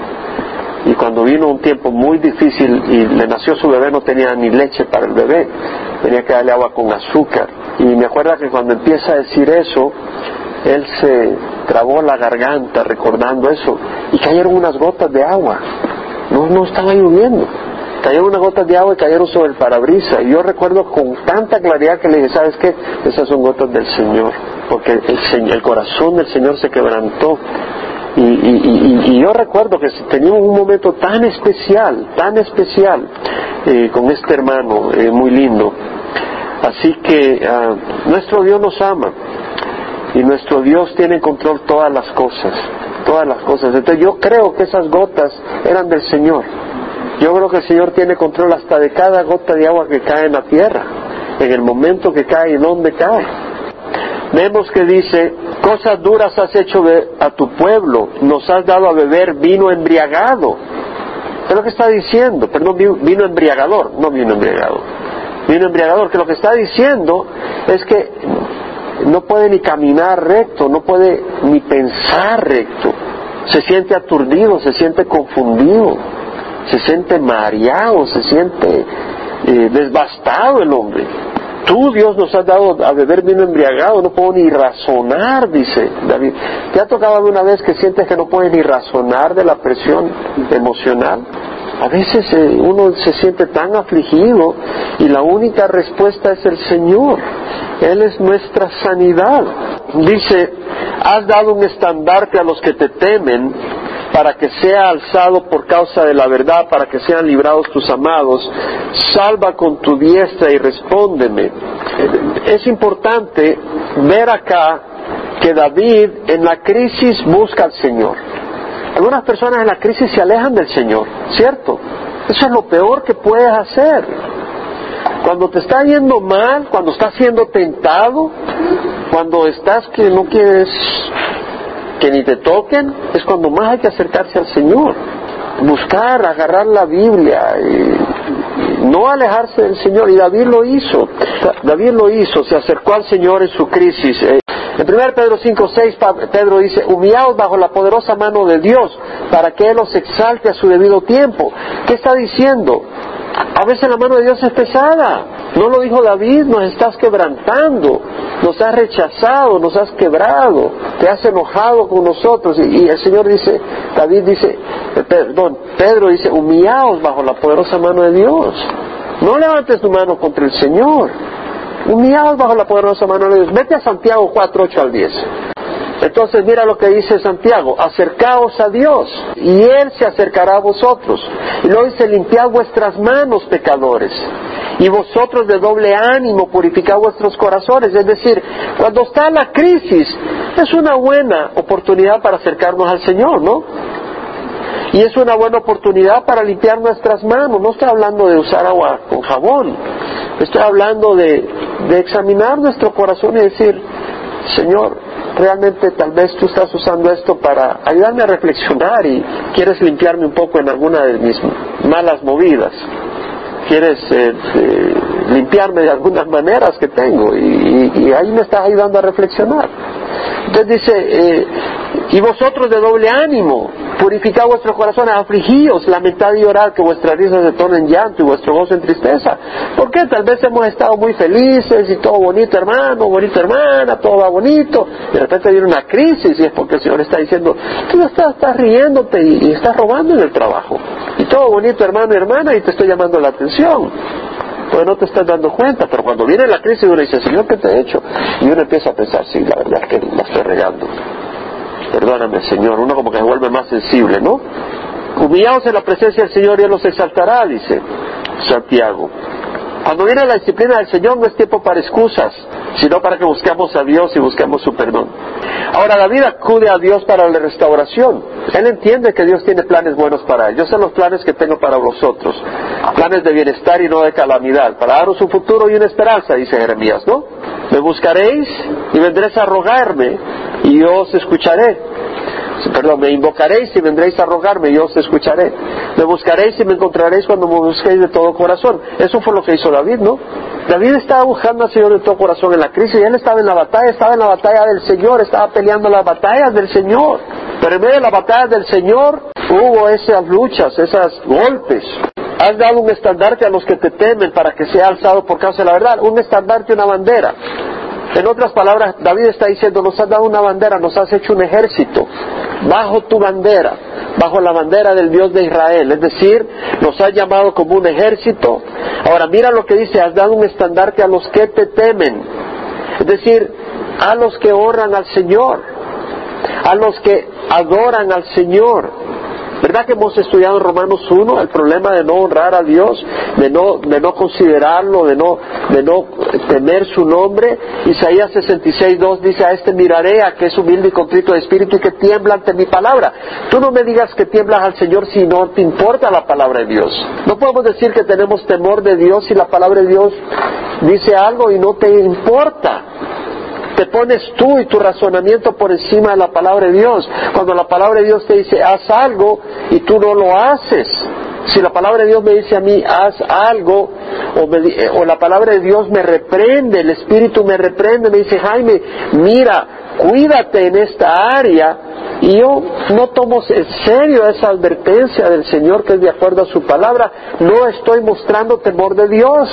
Speaker 1: y cuando vino un tiempo muy difícil y le nació su bebé no tenía ni leche para el bebé, tenía que darle agua con azúcar. Y me acuerdo que cuando empieza a decir eso, él se trabó la garganta recordando eso y cayeron unas gotas de agua. No, no estaba lloviendo cayeron unas gotas de agua y cayeron sobre el parabrisa. Y yo recuerdo con tanta claridad que le dije, ¿sabes qué? Esas son gotas del Señor, porque el, el corazón del Señor se quebrantó. Y, yo recuerdo que teníamos un momento tan especial, tan especial eh, con este hermano, eh, muy lindo. Así que ah, nuestro Dios nos ama y nuestro Dios tiene en control todas las cosas, todas las cosas. Entonces yo creo que esas gotas eran del Señor. Yo creo que el Señor tiene control hasta de cada gota de agua que cae en la tierra, en el momento que cae y dónde cae. Vemos que dice, cosas duras has hecho a tu pueblo, nos has dado a beber vino embriagado. Es lo que está diciendo, perdón, vino embriagador, no vino embriagado. Vino embriagador, que lo que está diciendo es que no puede ni caminar recto, no puede ni pensar recto. Se siente aturdido, se siente confundido se siente mareado, se siente eh, desbastado el hombre. Tú, Dios, nos has dado a beber vino embriagado, no puedo ni razonar, dice David. ¿Te ha tocado alguna vez que sientes que no puedes ni razonar de la presión emocional? A veces eh, uno se siente tan afligido y la única respuesta es el Señor. Él es nuestra sanidad. Dice, has dado un estandarte a los que te temen para que sea alzado por causa de la verdad, para que sean librados tus amados. Salva con tu diestra y respóndeme. Es importante ver acá que David en la crisis busca al Señor. Algunas personas en la crisis se alejan del Señor, ¿cierto? Eso es lo peor que puedes hacer. Cuando te está yendo mal, cuando estás siendo tentado, cuando estás que no quieres que ni te toquen, es cuando más hay que acercarse al Señor. Buscar, agarrar la Biblia, y no alejarse del Señor. Y David lo hizo. David lo hizo, se acercó al Señor en su crisis. Eh, en 1 Pedro 5, 6, Pedro dice, humillados bajo la poderosa mano de Dios, para que Él los exalte a su debido tiempo. ¿Qué está diciendo? A veces la mano de Dios es pesada. No lo dijo David, nos estás quebrantando, nos has rechazado, nos has quebrado, te has enojado con nosotros. Y, el Señor dice, David dice, eh, perdón, Pedro dice, humillaos bajo la poderosa mano de Dios. No levantes tu mano contra el Señor. Humillaos bajo la poderosa mano de Dios. Vete a Santiago 4, 8 al 10. Entonces mira lo que dice Santiago, acercaos a Dios y Él se acercará a vosotros. Y luego dice, limpiad vuestras manos pecadores y vosotros de doble ánimo purificad vuestros corazones. Es decir, cuando está la crisis es una buena oportunidad para acercarnos al Señor, ¿no? Y es una buena oportunidad para limpiar nuestras manos. No estoy hablando de usar agua con jabón. Estoy hablando de, de examinar nuestro corazón y decir, Señor, realmente tal vez tú estás usando esto para ayudarme a reflexionar y quieres limpiarme un poco en alguna de mis malas movidas. Quieres eh, eh, limpiarme de algunas maneras que tengo y, ahí me estás ayudando a reflexionar. Entonces dice, eh, y vosotros de doble ánimo, purificad vuestros corazones, afligíos, lamentad y llorad, que vuestras risas se tornen llanto y vuestro gozo en tristeza. ¿Por qué? Tal vez hemos estado muy felices y todo bonito hermano, bonito hermana, todo va bonito. De repente viene una crisis y es porque el Señor está diciendo, tú estás, estás riéndote y, estás robando en el trabajo. Y todo bonito hermano y hermana y te estoy llamando la atención pues no te estás dando cuenta, pero cuando viene la crisis uno dice, Señor, ¿qué te he hecho? Y uno empieza a pensar, sí, la verdad es que la estoy regando perdóname Señor, uno como que se vuelve más sensible, ¿no? Humillados en la presencia del Señor y Él los exaltará, dice Santiago. Cuando viene la disciplina del Señor no es tiempo para excusas, sino para que busquemos a Dios y busquemos su perdón. Ahora David acude a Dios para la restauración. Él entiende que Dios tiene planes buenos para él. Yo sé los planes que tengo para vosotros. Planes de bienestar y no de calamidad. Para daros un futuro y una esperanza, dice Jeremías, ¿no? Me buscaréis y vendréis a rogarme y yo os escucharé. Perdón, me invocaréis y vendréis a rogarme y yo os escucharé. Me buscaréis y me encontraréis cuando me busquéis de todo corazón. Eso fue lo que hizo David, ¿no? David estaba buscando al Señor de todo corazón en la crisis y él estaba en la batalla, estaba en la batalla del Señor, estaba peleando las batallas del Señor. Pero en medio de las batallas del Señor hubo esas luchas, esos golpes. Has dado un estandarte a los que te temen para que sea alzado por causa de la verdad, un estandarte, una bandera. En otras palabras, David está diciendo, nos has dado una bandera, nos has hecho un ejército, bajo tu bandera, bajo la bandera del Dios de Israel. Es decir, nos has llamado como un ejército. Ahora mira lo que dice, has dado un estandarte a los que te temen. Es decir, a los que honran al Señor, a los que adoran al Señor. ¿Verdad que hemos estudiado en Romanos 1 el problema de no honrar a Dios, de no, de no considerarlo, de no, de no temer su nombre? Isaías 66, 2 dice, a este miraré, a que es humilde y contrito de espíritu y que tiembla ante mi palabra. Tú no me digas que tiemblas al Señor si no te importa la palabra de Dios. No podemos decir que tenemos temor de Dios si la palabra de Dios dice algo y no te importa te pones tú y tu razonamiento por encima de la palabra de Dios. Cuando la palabra de Dios te dice, haz algo y tú no lo haces. Si la palabra de Dios me dice a mí, haz algo, o, eh, o la palabra de Dios me reprende, el Espíritu me reprende, me dice, Jaime, mira, cuídate en esta área, y yo no tomo en serio esa advertencia del Señor que es de acuerdo a su palabra, no estoy mostrando temor de Dios.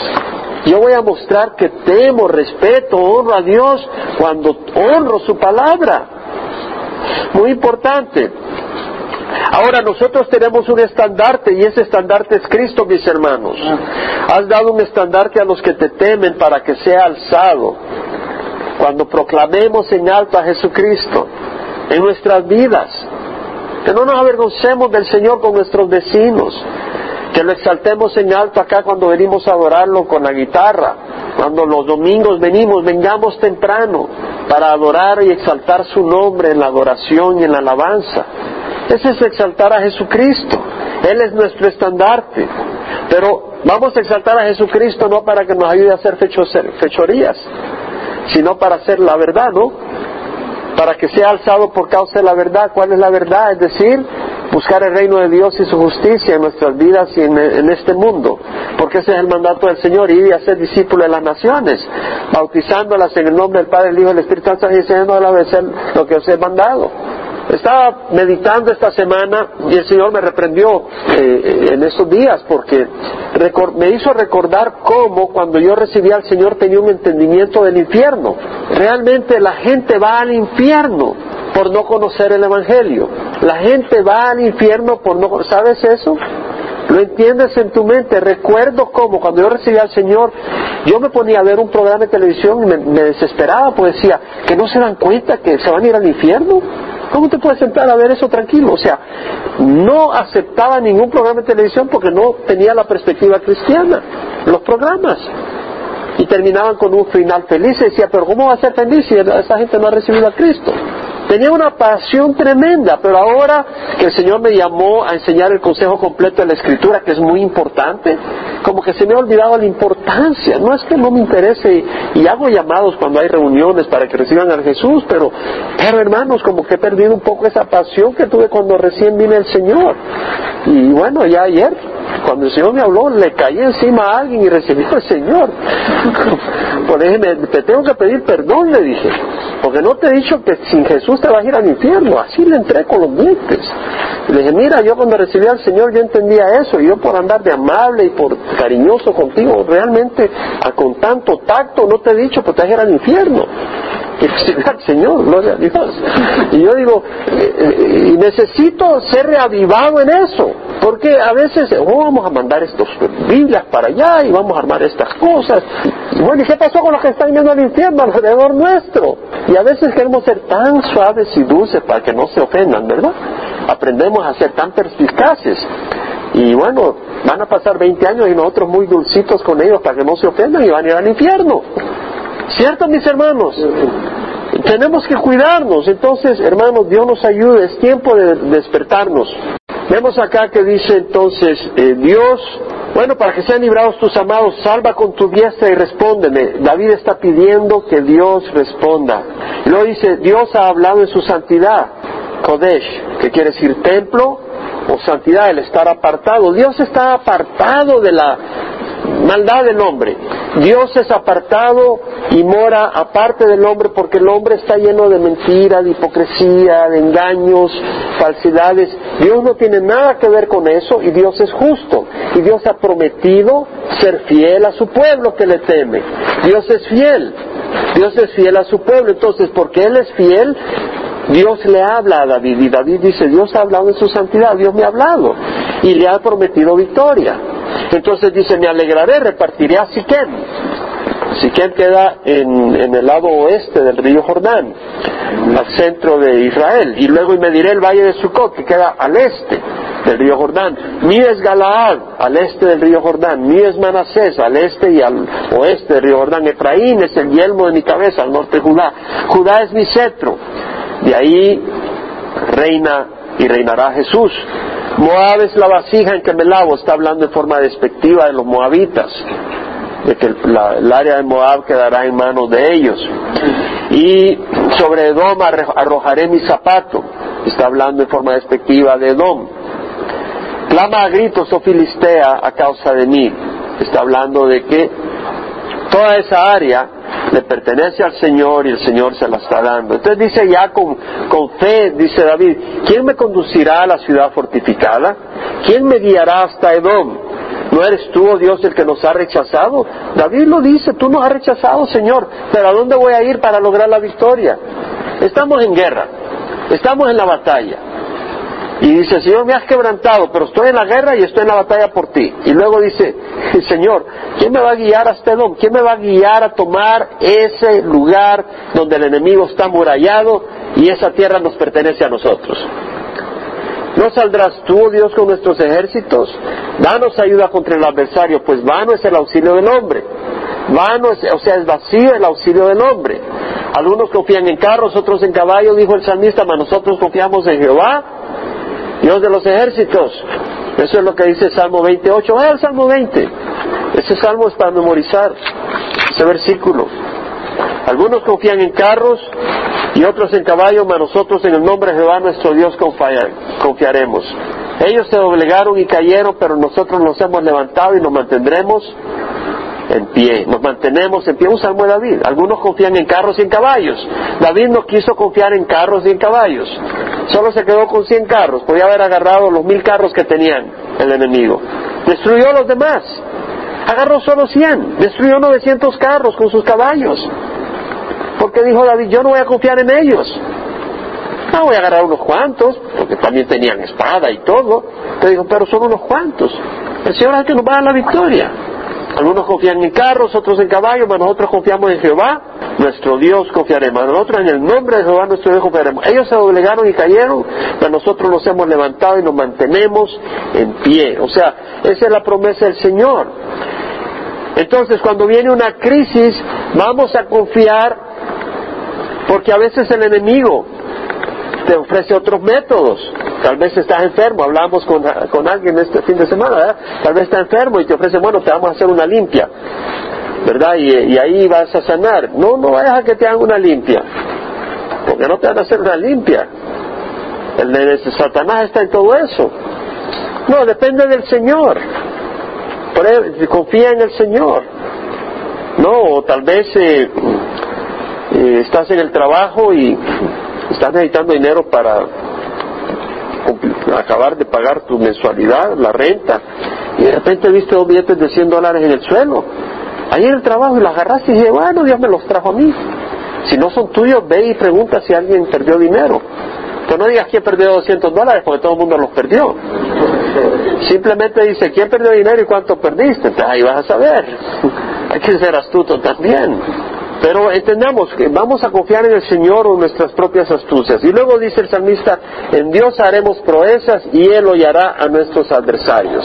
Speaker 1: Yo voy a mostrar que temo, respeto, honro a Dios cuando honro su palabra. Muy importante. Ahora nosotros tenemos un estandarte y ese estandarte es Cristo, mis hermanos. Has dado un estandarte a los que te temen para que sea alzado. Cuando proclamemos en alto a Jesucristo en nuestras vidas, que no nos avergoncemos del Señor con nuestros vecinos, que lo exaltemos en alto acá cuando venimos a adorarlo con la guitarra, cuando los domingos venimos, vengamos temprano para adorar y exaltar su nombre en la adoración y en la alabanza. Ese es exaltar a Jesucristo. Él es nuestro estandarte. Pero vamos a exaltar a Jesucristo no para que nos ayude a hacer fechorías, sino para hacer la verdad, ¿no? Para que sea alzado por causa de la verdad. ¿Cuál es la verdad? Es decir, buscar el reino de Dios y su justicia en nuestras vidas y en, este mundo, porque ese es el mandato del Señor, ir y hacer discípulos de las naciones, bautizándolas en el nombre del Padre, el Hijo y el Espíritu Santo y enseñándolas a obedecer lo que os he mandado. Estaba meditando esta semana y el Señor me reprendió eh, en estos días porque me hizo recordar cómo cuando yo recibí al Señor tenía un entendimiento del infierno. Realmente la gente va al infierno por no conocer el Evangelio. La gente va al infierno por no... ¿Sabes eso? Lo entiendes en tu mente. Recuerdo cómo cuando yo recibí al Señor, yo me ponía a ver un programa de televisión y me, desesperaba, pues decía, que no se dan cuenta que se van a ir al infierno. ¿Cómo te puedes sentar a ver eso tranquilo? O sea, no aceptaba ningún programa de televisión porque no tenía la perspectiva cristiana. Los programas. Y terminaban con un final feliz decía, pero ¿cómo va a ser feliz si esa gente no ha recibido a Cristo? Tenía una pasión tremenda, pero ahora que el Señor me llamó a enseñar el consejo completo de la Escritura, que es muy importante, como que se me ha olvidado la importancia. No es que no me interese y, hago llamados cuando hay reuniones para que reciban a Jesús, pero, pero hermanos, como que he perdido un poco esa pasión que tuve cuando recién vine el Señor. Y bueno, ya ayer, cuando el Señor me habló, le caí encima a alguien y recibí al Señor. Por ejemplo, te tengo que pedir perdón, le dije, porque no te he dicho que sin Jesús te vas a ir al infierno. Así le entré con los dientes. le dije, mira, yo cuando recibí al Señor yo entendía eso. Y yo por andar de amable y por cariñoso contigo, realmente con tanto tacto no te he dicho que te vas a ir al infierno. Al Señor, gloria a Dios. Y yo digo, eh, eh, y necesito ser reavivado en eso. Porque a veces, oh, vamos a mandar estos Biblias para allá y vamos a armar estas cosas. Bueno, ¿y qué pasó con los que están yendo al infierno alrededor nuestro? Y a veces queremos ser tan suaves y dulces para que no se ofendan, ¿verdad? Aprendemos a ser tan perspicaces. Y bueno, van a pasar 20 años y nosotros muy dulcitos con ellos para que no se ofendan y van a ir al infierno. ¿Cierto, mis hermanos? Tenemos que cuidarnos. Entonces, hermanos, Dios nos ayude. Es tiempo de despertarnos. Vemos acá que dice entonces, eh, Dios, bueno, para que sean librados tus amados, salva con tu diestra y respóndeme. David está pidiendo que Dios responda. Y luego dice, Dios ha hablado en su santidad, Kodesh, que quiere decir templo o santidad, el estar apartado. Dios está apartado de la maldad del hombre. Dios es apartado y mora aparte del hombre porque el hombre está lleno de mentira, de hipocresía, de engaños, falsidades. Dios no tiene nada que ver con eso y Dios es justo. Y Dios ha prometido ser fiel a su pueblo que le teme. Dios es fiel. Dios es fiel a su pueblo. Entonces, porque Él es fiel, Dios le habla a David y David dice, Dios ha hablado en su santidad, Dios me ha hablado y le ha prometido victoria. Entonces dice, me alegraré, repartiré a Siquem. Siquem queda en, el lado oeste del río Jordán, al centro de Israel. Y luego y mediré el valle de Sucot, que queda al este del río Jordán. Mi es Galaad, al este del río Jordán. Mi es Manasés, al este y al oeste del río Jordán. Efraín es el yelmo de mi cabeza, al norte de Judá. Judá es mi cetro. De ahí reina y reinará Jesús. Moab es la vasija en que me lavo, está hablando en forma despectiva de los moabitas, de que el área de Moab quedará en manos de ellos. Y sobre Edom arrojaré mi zapato, está hablando en forma despectiva de Edom. Clama a gritos, oh Filistea, a causa de mí, está hablando de que toda esa área le pertenece al Señor y el Señor se la está dando. Entonces dice ya con, con fe, dice David, ¿quién me conducirá a la ciudad fortificada? ¿Quién me guiará hasta Edom? ¿No eres tú, oh Dios, el que nos ha rechazado? David lo dice, tú nos has rechazado, Señor, pero ¿a dónde voy a ir para lograr la victoria? Estamos en guerra, estamos en la batalla. Y dice, Señor, me has quebrantado, pero estoy en la guerra y estoy en la batalla por ti. Y luego dice, Señor, ¿quién me va a guiar hasta Edom? ¿Quién me va a guiar a tomar ese lugar donde el enemigo está amurallado y esa tierra nos pertenece a nosotros? ¿No saldrás tú, oh Dios, con nuestros ejércitos? Danos ayuda contra el adversario, pues vano es el auxilio del hombre. Vano, es, o sea, es vacío el auxilio del hombre. Algunos confían en carros, otros en caballos, dijo el salmista, mas nosotros confiamos en Jehová Dios de los ejércitos. Eso es lo que dice Salmo 28. Vaya al Salmo 20. Ese salmo es para memorizar ese versículo. Algunos confían en carros y otros en caballos, mas nosotros en el nombre de Jehová nuestro Dios confiaremos. Ellos se doblegaron y cayeron, pero nosotros nos hemos levantado y nos mantendremos en pie. Nos mantenemos en pie. Un salmo de David. Algunos confían en carros y en caballos. David no quiso confiar en carros y en caballos. Solo se quedó con 100 carros. Podía haber agarrado los mil carros que tenían el enemigo. Destruyó los demás. Agarró solo 100. Destruyó 900 carros con sus caballos. Porque dijo David, yo no voy a confiar en ellos. No voy a agarrar unos cuantos, porque también tenían espada y todo. Te dijo, pero son unos cuantos. El Señor es que nos va a dar la victoria. Algunos confían en carros, otros en caballos, pero nosotros confiamos en Jehová, nuestro Dios confiaremos. Nosotros en el nombre de Jehová nuestro Dios confiaremos. Ellos se doblegaron y cayeron, pero nosotros nos hemos levantado y nos mantenemos en pie. O sea, esa es la promesa del Señor. Entonces, cuando viene una crisis, vamos a confiar porque a veces el enemigo te ofrece otros métodos. Tal vez estás enfermo, hablamos con, con alguien este fin de semana, ¿verdad? tal vez está enfermo y te ofrece, bueno, te vamos a hacer una limpia, ¿verdad? Y, ahí vas a sanar. No, no vayas a que te hagan una limpia, porque no te van a hacer una limpia. El de Satanás está en todo eso. No, depende del Señor. Por confía en el Señor. No, o tal vez eh, eh, estás en el trabajo y estás necesitando dinero para acabar de pagar tu mensualidad, la renta, y de repente viste dos billetes de 100 dólares en el suelo. Ahí en el trabajo y los agarraste y dije, bueno, Dios me los trajo a mí. Si no son tuyos, ve y pregunta si alguien perdió dinero. Pero no digas quién perdió 200 dólares, porque todo el mundo los perdió. Simplemente dice, ¿quién perdió dinero y cuánto perdiste? Entonces ahí vas a saber. Hay que ser astuto también. Pero entendamos que vamos a confiar en el Señor o nuestras propias astucias. Y luego dice el salmista, en Dios haremos proezas y Él hollará a nuestros adversarios.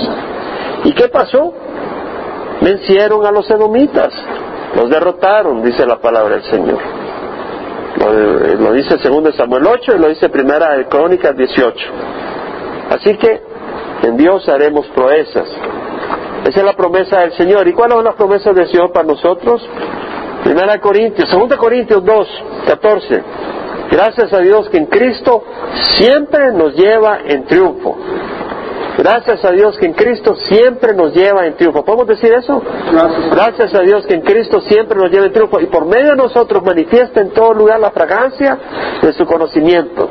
Speaker 1: ¿Y qué pasó? Vencieron a los edomitas, los derrotaron, dice la palabra del Señor. Lo, dice segundo Samuel 8 y lo dice primera de Crónicas 18. Así que en Dios haremos proezas. Esa es la promesa del Señor. ¿Y cuáles son las promesas del Señor para nosotros? Primera Corintios, Segunda Corintios 2, 14. Gracias a Dios que en Cristo siempre nos lleva en triunfo. Gracias a Dios que en Cristo siempre nos lleva en triunfo. ¿Podemos decir eso? Gracias. a Dios que en Cristo siempre nos lleva en triunfo y por medio de nosotros manifiesta en todo lugar la fragancia de su conocimiento.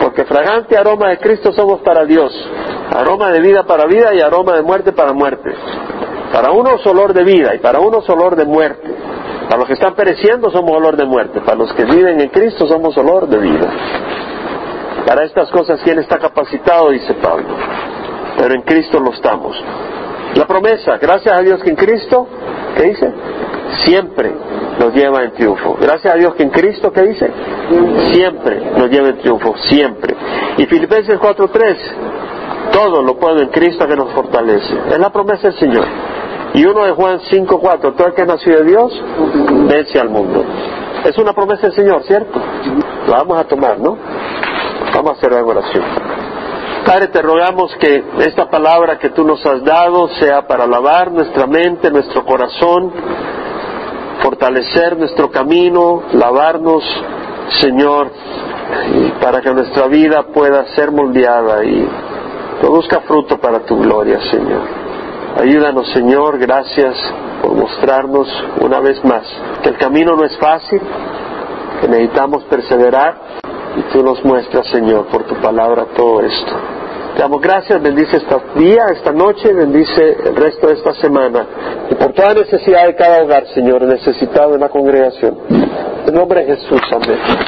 Speaker 1: Porque fragante aroma de Cristo somos para Dios. Aroma de vida para vida y aroma de muerte para muerte. Para unos olor de vida y para unos olor de muerte. Para los que están pereciendo somos olor de muerte, para los que viven en Cristo somos olor de vida. Para estas cosas, ¿quién está capacitado? Dice Pablo. Pero en Cristo lo estamos. La promesa, gracias a Dios que en Cristo, ¿qué dice? Siempre nos lleva en triunfo. Gracias a Dios que en Cristo, ¿qué dice? Siempre nos lleva en triunfo, siempre. Y Filipenses 4.3, todo lo puedo en Cristo que nos fortalece. Es la promesa del Señor. Y uno de Juan 5.4, todo el que nació de Dios, vence al mundo. Es una promesa del Señor, ¿cierto? La vamos a tomar, ¿no? Vamos a hacer la oración. Padre, te rogamos que esta palabra que tú nos has dado sea para lavar nuestra mente, nuestro corazón, fortalecer nuestro camino, lavarnos, Señor, para que nuestra vida pueda ser moldeada y produzca fruto para tu gloria, Señor. Ayúdanos, Señor, gracias por mostrarnos una vez más que el camino no es fácil, que necesitamos perseverar y tú nos muestras, Señor, por tu palabra todo esto. Te damos gracias, bendice este día, esta noche, bendice el resto de esta semana y por toda necesidad de cada hogar, Señor, necesitado en la congregación. En nombre de Jesús, amén.